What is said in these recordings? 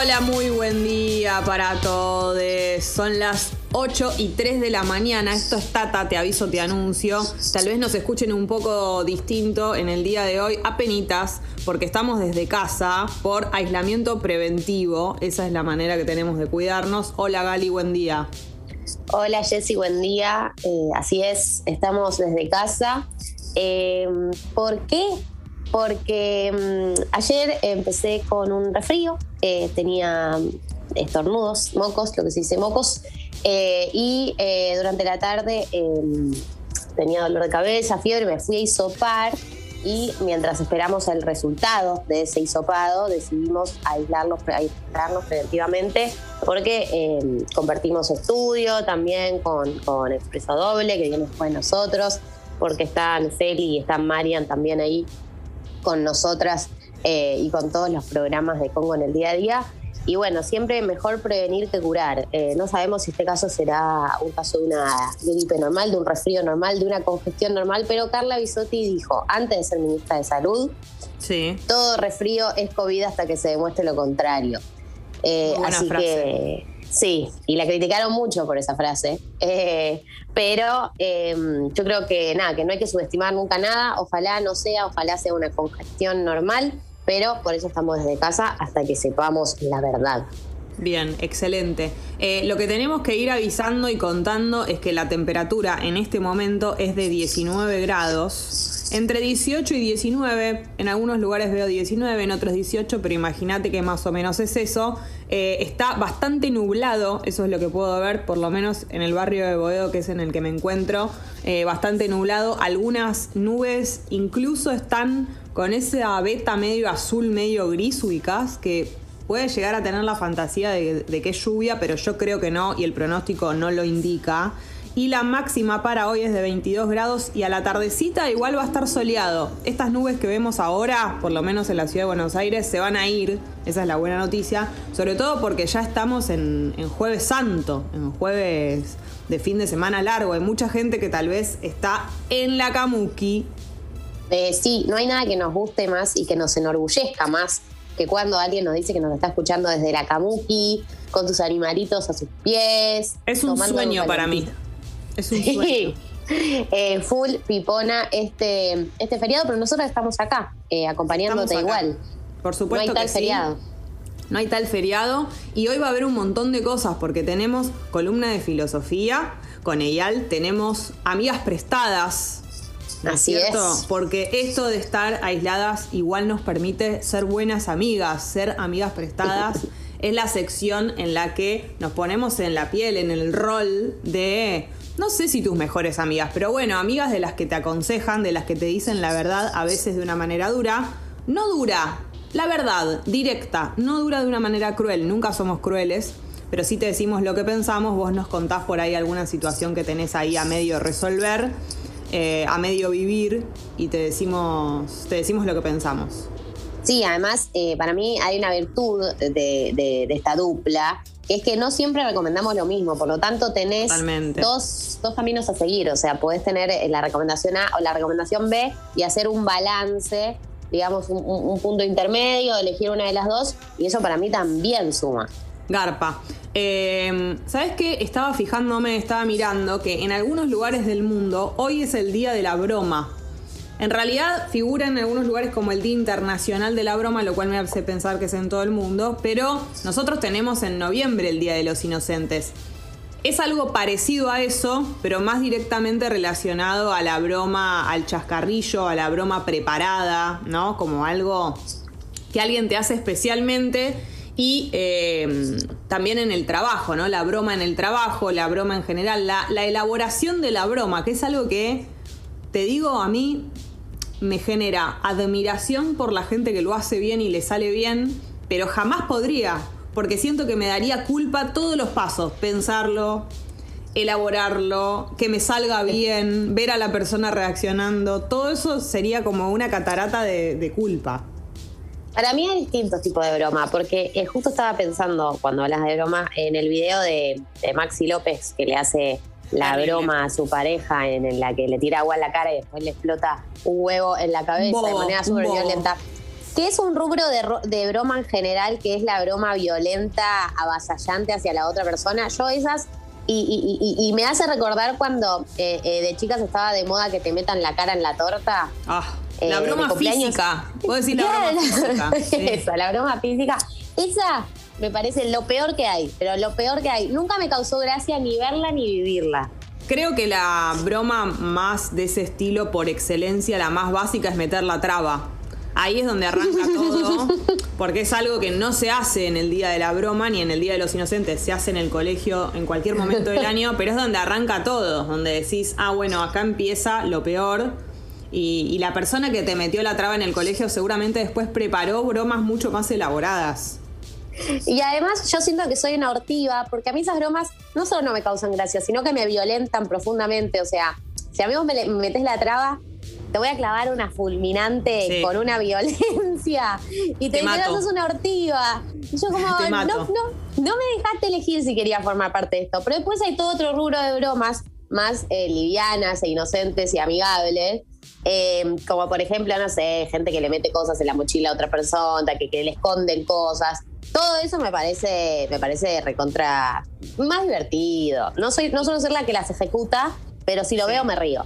Hola, muy buen día para todos. Son las 8 y 3 de la mañana. Esto es Tata, te aviso, te anuncio. Tal vez nos escuchen un poco distinto en el día de hoy, apenitas, porque estamos desde casa por aislamiento preventivo. Esa es la manera que tenemos de cuidarnos. Hola Gali, buen día. Hola Jessy, buen día. Eh, así es, estamos desde casa. Eh, ¿Por qué? Porque mm, ayer empecé con un resfrío, eh, tenía estornudos, mocos, lo que se dice mocos, y durante la tarde em, tenía dolor de cabeza, fiebre, me fui a hisopar y mientras esperamos el resultado de ese hisopado decidimos aislarnos, aislarnos preventivamente porque eh, compartimos estudio también con, con Expreso Doble que viene después de nosotros porque están Celi y están Marian también ahí con nosotras eh, y con todos los programas de Congo en el día a día y bueno, siempre mejor prevenir que curar. Eh, no sabemos si este caso será un caso de una gripe normal, de un resfrío normal, de una congestión normal, pero Carla Bisotti dijo, antes de ser ministra de Salud, sí. todo resfrío es COVID hasta que se demuestre lo contrario. Eh, así que sí, y la criticaron mucho por esa frase. Eh, pero em, yo creo que nada, que no hay que subestimar nunca nada. Ojalá no sea, ojalá sea una congestión normal pero por eso estamos desde casa hasta que sepamos la verdad. Bien, excelente. Eh, lo que tenemos que ir avisando y contando es que la temperatura en este momento es de 19 grados. Entre 18 y 19, en algunos lugares veo 19, en otros 18, pero imagínate que más o menos es eso. Eh, está bastante nublado, eso es lo que puedo ver, por lo menos en el barrio de Boedo, que es en el que me encuentro. Eh, bastante nublado. Algunas nubes incluso están con esa beta medio azul, medio gris ubicás, que puede llegar a tener la fantasía de, que es lluvia, pero yo creo que no y el pronóstico no lo indica. Y la máxima para hoy es de 22 grados y a la tardecita igual va a estar soleado. Estas nubes que vemos ahora, por lo menos en la ciudad de Buenos Aires, se van a ir. Esa es la buena noticia. Sobre todo porque ya estamos en, en jueves santo, en jueves de fin de semana largo. Hay mucha gente que tal vez está en la Kamuki eh, sí, no hay nada que nos guste más y que nos enorgullezca más que cuando alguien nos dice que nos está escuchando desde la Kamuki, con sus animalitos a sus pies. Es un sueño para mí. Es un sueño. Eh, full pipona este, este feriado, pero nosotros estamos acá, eh, acompañándote igual. Por supuesto. No hay tal feriado. No hay tal feriado. Y hoy va a haber un montón de cosas porque tenemos columna de filosofía con Eyal, tenemos amigas prestadas Así es. Porque esto de estar aisladas igual nos permite ser buenas amigas, ser amigas prestadas. es la sección en la que nos ponemos en la piel, en el rol de, no sé si tus mejores amigas, pero bueno, amigas de las que te aconsejan, de las que te dicen la verdad, a veces de una manera dura. No dura, la verdad, directa, no dura de una manera cruel, nunca somos crueles, pero si te decimos lo que pensamos, vos nos contás por ahí alguna situación que tenés ahí a medio resolver eh, a medio vivir y te decimos, te decimos lo que pensamos. Sí, además, eh, para mí hay una virtud de, esta dupla, que es que no siempre recomendamos lo mismo, por lo tanto tenés dos, caminos a seguir, o sea, podés tener eh, la recomendación A o la recomendación B y hacer un balance, digamos, un punto intermedio, elegir una de las dos, y eso para mí también suma. Garpa. Eh, ¿Sabes qué? Estaba fijándome, estaba mirando que en algunos lugares del mundo hoy es el día de la broma. En realidad figura en algunos lugares como el Día Internacional de la Broma, lo cual me hace pensar que es en todo el mundo, pero nosotros tenemos en noviembre el Día de los Inocentes. Es algo parecido a eso, pero más directamente relacionado a la broma, al chascarrillo, a la broma preparada, ¿no? Como algo que alguien te hace especialmente y em, también en el trabajo, ¿no? La broma en el trabajo, la broma en general, la, elaboración de la broma, que es algo que, te digo, a mí me genera admiración por la gente que lo hace bien y le sale bien, pero jamás podría, porque siento que me daría culpa todos los pasos, pensarlo, elaborarlo, que me salga bien, ver a la persona reaccionando, todo eso sería como una catarata de culpa. Para mí hay distintos tipos de broma, porque eh, justo estaba pensando cuando hablas de broma en el video de, Maxi López que le hace la broma a su pareja en, la que le tira agua en la cara y después le explota un huevo en la cabeza de manera súper violenta. que es un rubro de, broma en general, que es la broma violenta, avasallante hacia la otra persona. Yo esas y, me hace recordar cuando eh, eh, de chicas estaba de moda que te metan la cara en la torta. Ah, la broma física. Puedo decir la broma física. Esa, la broma física. Esa me parece lo peor que hay, pero lo peor que hay. Nunca me causó gracia ni verla ni vivirla. Creo que la broma más de ese estilo, por excelencia, la más básica, es meter la traba. Ahí es donde arranca todo, porque es algo que no se hace en el día de la broma ni en el día de los inocentes, se hace en el colegio en cualquier momento del año, pero es donde arranca todo, donde decís, ah, bueno, acá empieza lo peor. Y, y la persona que te metió la traba en el colegio seguramente después preparó bromas mucho más elaboradas. Y además yo siento que soy una hortiva, porque a mí esas bromas no solo no me causan gracia, sino que me violentan profundamente. O sea, si a mí me metes la traba, te voy a clavar una fulminante con una violencia y te, te sos una hortiva. Y yo como, no, no, no me dejaste elegir si quería formar parte de esto. Pero después hay todo otro rubro de bromas más eh, livianas e inocentes y amigables. Eh, como por ejemplo, no sé, gente que le mete cosas en la mochila a otra persona, que, que le esconden cosas. Todo eso me parece, me parece recontra más divertido. No soy, no suelo ser la que las ejecuta, pero si lo veo me río.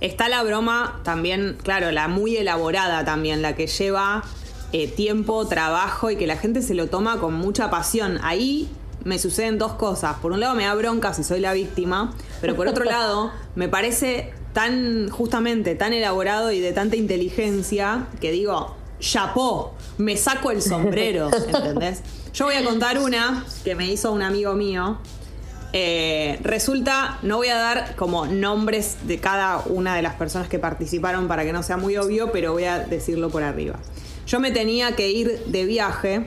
Está la broma también, claro, la muy elaborada también, la que lleva eh, tiempo, trabajo y que la gente se lo toma con mucha pasión. Ahí me suceden dos cosas. Por un lado me da bronca si soy la víctima, pero por otro lado me parece tan, justamente, tan elaborado y de tanta inteligencia que digo, chapó, me saco el sombrero, ¿entendés? Yo voy a contar una que me hizo un amigo mío, eh, resulta, no voy a dar como nombres de cada una de las personas que participaron para que no sea muy obvio, pero voy a decirlo por arriba. Yo me tenía que ir de viaje,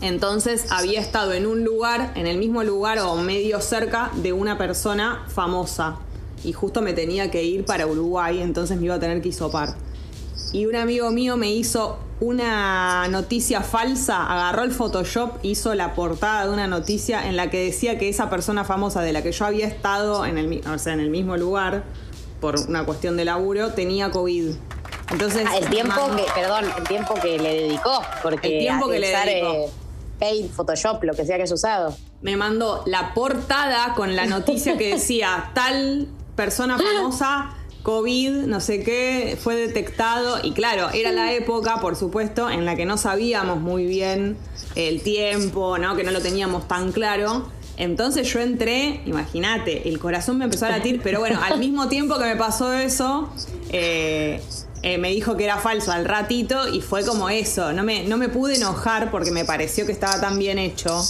entonces había estado en un lugar, en el mismo lugar o medio cerca de una persona famosa. Y justo me tenía que ir para Uruguay, entonces me iba a tener que hisopar. Y un amigo mío me hizo una noticia falsa, agarró el Photoshop, hizo la portada de una noticia en la que decía que esa persona famosa de la que yo había estado en el, en el mismo lugar por una cuestión de laburo tenía COVID. Entonces, ah, el tiempo que, perdón, el tiempo que le dedicó, porque el tiempo que le dedicó. Eh, Paint, Photoshop, lo que sea que has usado. Me mandó la portada con la noticia que decía tal persona famosa COVID, no sé qué, fue detectado y claro, era la época, por supuesto, en la que no sabíamos muy bien el tiempo, ¿no? Que no lo teníamos tan claro. Entonces yo entré, imagínate, el corazón me empezó a latir, pero bueno, al mismo tiempo que me pasó eso, eh, eh, me dijo que era falso al ratito y fue como eso. No me, no me pude enojar porque me pareció que estaba tan bien hecho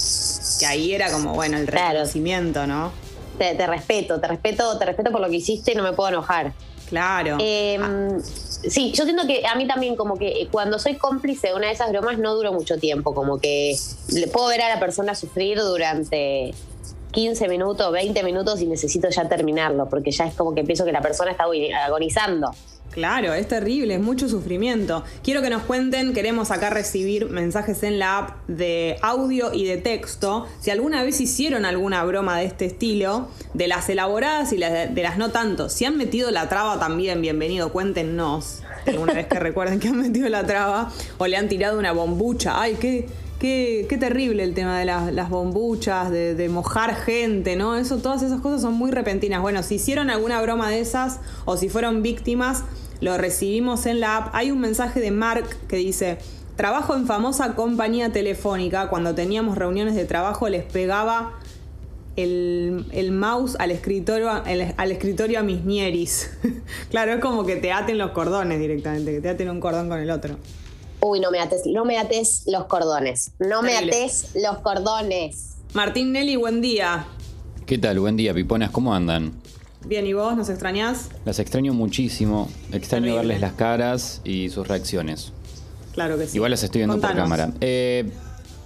que ahí era como, bueno, el reconocimiento, ¿no? Te, respeto, te respeto, te respeto por lo que hiciste y no me puedo enojar. Claro. Em, sí, yo siento que a mí también como que cuando soy cómplice de una de esas bromas no duro mucho tiempo, como que le puedo ver a la persona sufrir durante 15 minutos, 20 minutos y necesito ya terminarlo, porque ya es como que pienso que la persona está agonizando. Claro, es terrible, es mucho sufrimiento. Quiero que nos cuenten, queremos acá recibir mensajes en la app de audio y de texto. Si alguna vez hicieron alguna broma de este estilo, de las elaboradas y de las no tanto. Si han metido la traba también, bienvenido, cuéntenos. Alguna vez que recuerden que han metido la traba o le han tirado una bombucha. Ay, qué, Qué, terrible el tema de las, bombuchas, de, de, mojar gente, ¿no? Eso, todas esas cosas son muy repentinas. Bueno, si hicieron alguna broma de esas o si fueron víctimas, lo recibimos en la app. Hay un mensaje de Mark que dice, trabajo en famosa compañía telefónica, cuando teníamos reuniones de trabajo les pegaba el, mouse al escritorio, al escritorio a mis nieris. claro, es como que te aten los cordones directamente, que te aten un cordón con el otro. Uy, no me ates, no me ates los cordones. No me ates los cordones. Martín Nelly, buen día. ¿Qué tal? Buen día, piponas, ¿cómo andan? Bien, ¿y vos? ¿Nos extrañás? Las extraño muchísimo. Extraño verles las caras y sus reacciones. Claro que sí. Igual las estoy viendo por cámara. Eh,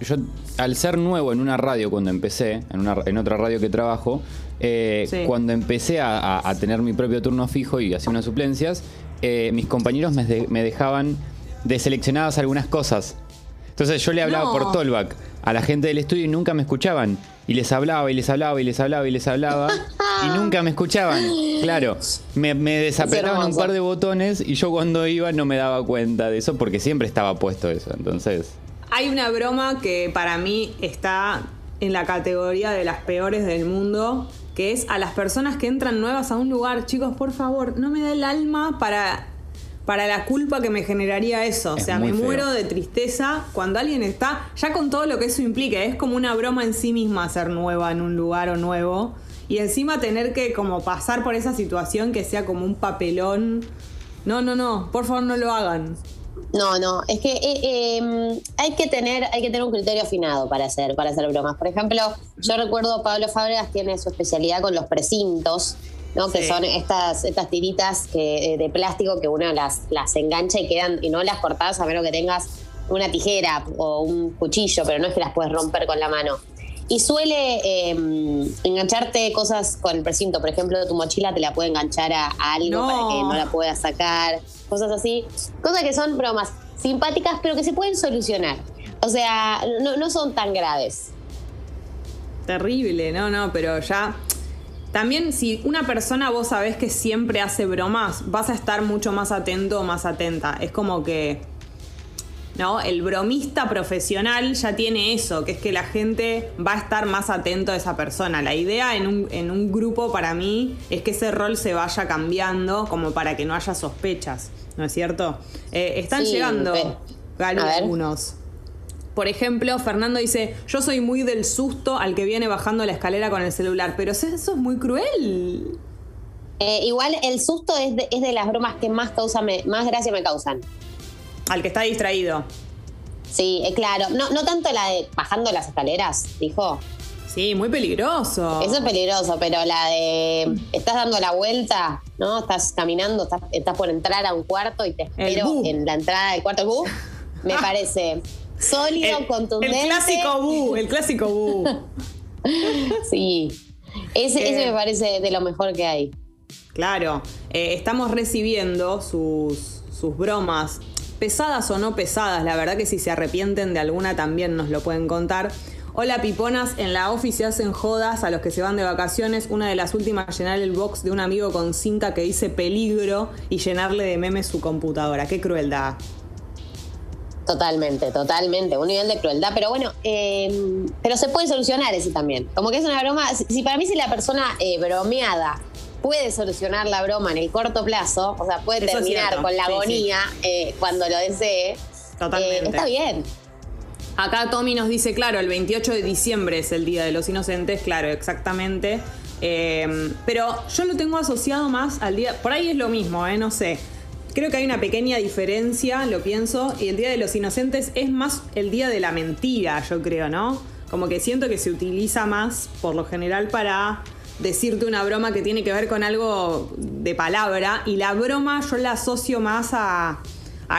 yo, al ser nuevo en una radio cuando empecé, en, una, en otra radio que trabajo, eh, cuando empecé a, tener mi propio turno fijo y hacía unas suplencias, eh, mis compañeros me, me dejaban deseleccionadas algunas cosas. Entonces yo le hablaba por Tollback a la gente del estudio y nunca me escuchaban. Y les hablaba y les hablaba y les hablaba y les hablaba. y nunca me escuchaban. Claro, me, me desapretaban un par de botones y yo cuando iba no me daba cuenta de eso porque siempre estaba puesto eso. Entonces. Hay una broma que para mí está en la categoría de las peores del mundo, que es a las personas que entran nuevas a un lugar, chicos, por favor, no me da el alma para para la culpa que me generaría eso. o sea, me muero de tristeza cuando alguien está, ya con todo lo que eso implica, es como una broma en sí misma ser nueva en un lugar o nuevo. Y encima tener que como pasar por esa situación que sea como un papelón. No, no, no, por favor no lo hagan. No, no, es que eh, em, hay que tener, hay que tener un criterio afinado para hacer, para hacer bromas. Por ejemplo, yo recuerdo Pablo Fábregas tiene su especialidad con los precintos, ¿no? Que son estas, estas tiritas que, eh, de plástico que uno las, las engancha y quedan, y no las cortas a menos que tengas una tijera o un cuchillo, pero no es que las puedes romper con la mano. Y suele em, engancharte cosas con el precinto. Por ejemplo, tu mochila te la puede enganchar a, algo para que no la puedas sacar. Cosas así. Cosas que son bromas simpáticas, pero que se pueden solucionar. O sea, no, no son tan graves. Terrible, no, no, pero ya. También si una persona vos sabés que siempre hace bromas, vas a estar mucho más atento o más atenta. Es como que ¿no? El bromista profesional ya tiene eso, que es que la gente va a estar más atento a esa persona. La idea en un, grupo para mí es que ese rol se vaya cambiando como para que no haya sospechas, ¿no es cierto? Eh, están llegando algunos. Por ejemplo, Fernando dice, yo soy muy del susto al que viene bajando la escalera con el celular, pero eso es muy cruel. Eh, igual el susto es de, es de, las bromas que más, causa más gracia me causan. Al que está distraído. Sí, eh, claro. No, no tanto la de bajando las escaleras, dijo. Sí, muy peligroso. Eso es peligroso, pero la de estás dando la vuelta, ¿no? Estás caminando, estás, por entrar a un cuarto y te espero en la entrada del cuarto me parece sólido, contundente. El clásico bu, el clásico bu. sí. Ese, ese, me parece de lo mejor que hay. Claro. Eh, estamos recibiendo sus, sus bromas pesadas o no pesadas, la verdad que si se arrepienten de alguna también nos lo pueden contar. Hola piponas, en la oficina hacen jodas a los que se van de vacaciones. Una de las últimas, llenar el box de un amigo con cinta que dice peligro y llenarle de memes su computadora. Qué crueldad. Totalmente, totalmente, un nivel de crueldad, pero bueno, eh, pero se puede solucionar ese también. Como que es una broma, si, para mí si la persona eh, bromeada puede solucionar la broma en el corto plazo, o sea, puede terminar con la agonía eh, cuando lo desee. Totalmente. Eh, está bien. Acá Tommy nos dice, claro, el 28 de diciembre es el Día de los Inocentes, claro, exactamente. Eh, pero yo lo tengo asociado más al día, por ahí es lo mismo, ¿eh? no sé. Creo que hay una pequeña diferencia, lo pienso, y el Día de los Inocentes es más el Día de la Mentira, yo creo, ¿no? Como que siento que se utiliza más, por lo general, para decirte una broma que tiene que ver con algo de palabra y la broma yo la asocio más a,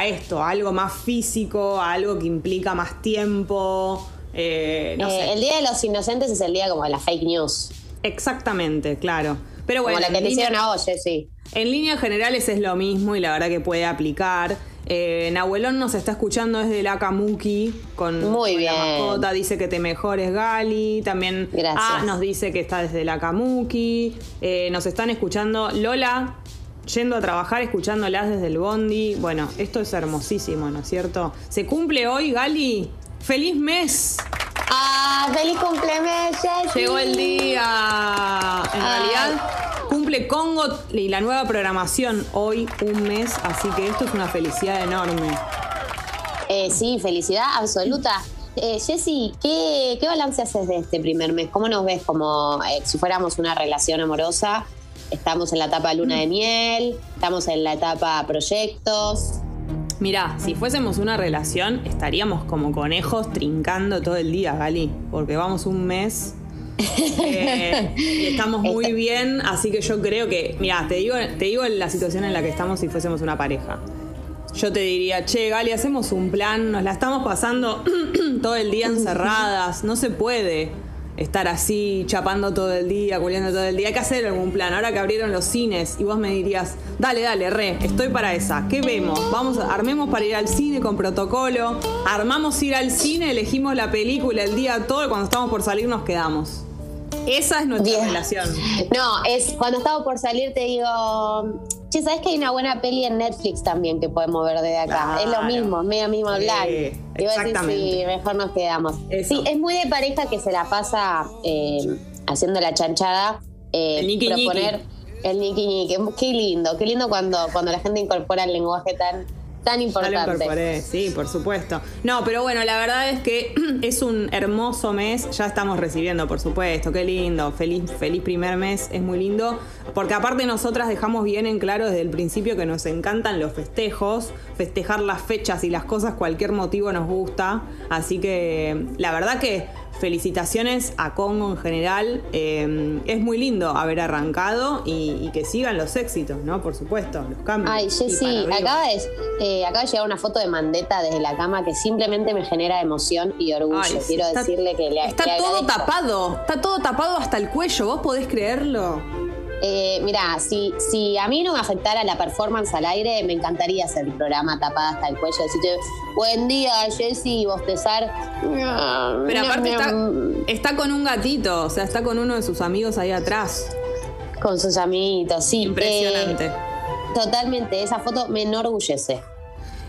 esto, a algo más físico, a algo que implica más tiempo. Eh, eh, el Día de los Inocentes es el día como de la fake news. Exactamente, claro. Pero bueno, como la que te hicieron a Oye, sí. En líneas generales es lo mismo y la verdad que puede aplicar. Eh, Nahuelón nos está escuchando desde la Kamuki con, Muy bien. la mascota. Dice que te mejores, Gali. También Gracias. nos dice que está desde la Kamuki. Eh, nos están escuchando Lola. Yendo a trabajar, escuchándolas desde el Bondi. Bueno, esto es hermosísimo, ¿no es cierto? Se cumple hoy, Gali. ¡Feliz mes! ¡Ah! ¡Feliz cumpleaños, Llegó el día. En realidad Cumple Congo y la nueva programación hoy, un mes, así que esto es una felicidad enorme. Eh, sí, felicidad absoluta. Eh, Jessy, ¿qué, balance haces de este primer mes? ¿Cómo nos ves como eh, si fuéramos una relación amorosa? Estamos en la etapa luna de miel, estamos en la etapa proyectos. Mirá, si fuésemos una relación, estaríamos como conejos trincando todo el día, Gali, porque vamos un mes eh, y estamos muy bien, así que yo creo que, mira, te digo, te digo la situación en la que estamos si fuésemos una pareja. Yo te diría, che, Gali, hacemos un plan, nos la estamos pasando todo el día encerradas, no se puede estar así, chapando todo el día, culiando todo el día. Hay que hacer algún plan. Ahora que abrieron los cines y vos me dirías, dale, dale, re, estoy para esa. ¿Qué vemos? Vamos, armemos para ir al cine con protocolo. Armamos ir al cine, elegimos la película el día todo y cuando estamos por salir nos quedamos. Esa es nuestra relación. No, es cuando estaba por salir te digo, che, ¿sabes que hay una buena peli en Netflix también que podemos ver desde acá? Es lo mismo, medio mismo hablar. y vos decís, sí, mejor nos quedamos. Sí, es muy de pareja que se la pasa eh, haciendo la chanchada. Eh, el proponer el niki niki. Qué lindo, qué lindo cuando, cuando la gente incorpora el lenguaje tan tan importante. sí, por supuesto. No, pero bueno, la verdad es que es un hermoso mes. Ya estamos recibiendo, por supuesto. Qué lindo. Feliz, feliz primer mes. Es muy lindo. Porque aparte nosotras dejamos bien en claro desde el principio que nos encantan los festejos. Festejar las fechas y las cosas, cualquier motivo nos gusta. Así que la verdad que felicitaciones a Congo en general. Eh, es muy lindo haber arrancado y, que sigan los éxitos, ¿no? Por supuesto, los cambios. Ay, Jessy, acaba de, eh, acaba de llegar una foto de Mandeta desde la cama que simplemente me genera emoción y orgullo. Quiero decirle que le Está todo tapado, está todo tapado hasta el cuello, ¿vos podés creerlo? Eh, mira, si, si a mí no me afectara la performance al aire, me encantaría hacer el programa tapada hasta el cuello. Decirte, buen día, Jessy, bostezar. Pero aparte está, con un gatito, o sea, está con uno de sus amigos ahí atrás. Con sus amiguitos, sí. Impresionante. Eh, totalmente, esa foto me enorgullece.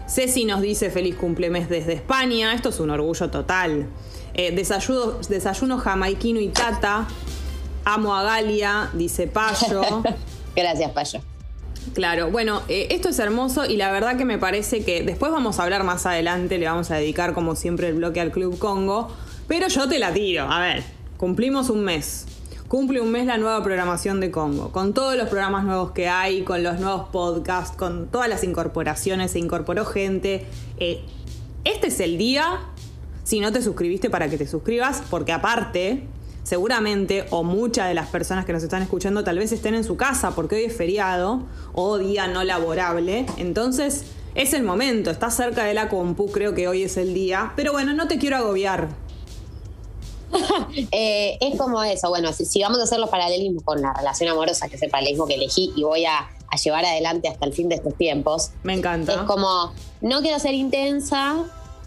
Ceci nos dice feliz cumplemes desde España. Esto es un orgullo total. Eh, desayuno, desayuno jamaiquino y tata. Amo a Galia, dice Payo. Gracias, Payo. Claro, bueno, eh, esto es hermoso y la verdad que me parece que después vamos a hablar más adelante, le vamos a dedicar como siempre el bloque al Club Congo, pero yo te la tiro, a ver, cumplimos un mes, cumple un mes la nueva programación de Congo, con todos los programas nuevos que hay, con los nuevos podcasts, con todas las incorporaciones, se incorporó gente. Eh, este es el día, si no te suscribiste para que te suscribas, porque aparte seguramente, o muchas de las personas que nos están escuchando tal vez estén en su casa porque hoy es feriado o día no laborable. Entonces, es el momento, está cerca de la compu, creo que hoy es el día. Pero bueno, no te quiero agobiar. Eh, es como eso, bueno, si, vamos a hacer los paralelismos con la relación amorosa, que es el paralelismo que elegí y voy a, llevar adelante hasta el fin de estos tiempos. Me encanta. Es como, no quiero ser intensa,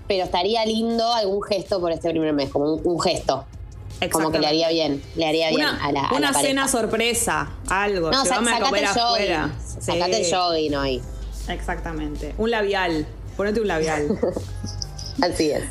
pero estaría lindo algún gesto por este primer mes, como un gesto. Como que le haría bien, le haría bien a la Una cena sorpresa, algo. No, sacate a comer el afuera. Sacate el jogging hoy. Exactamente. Un labial. Ponete un labial. Así es.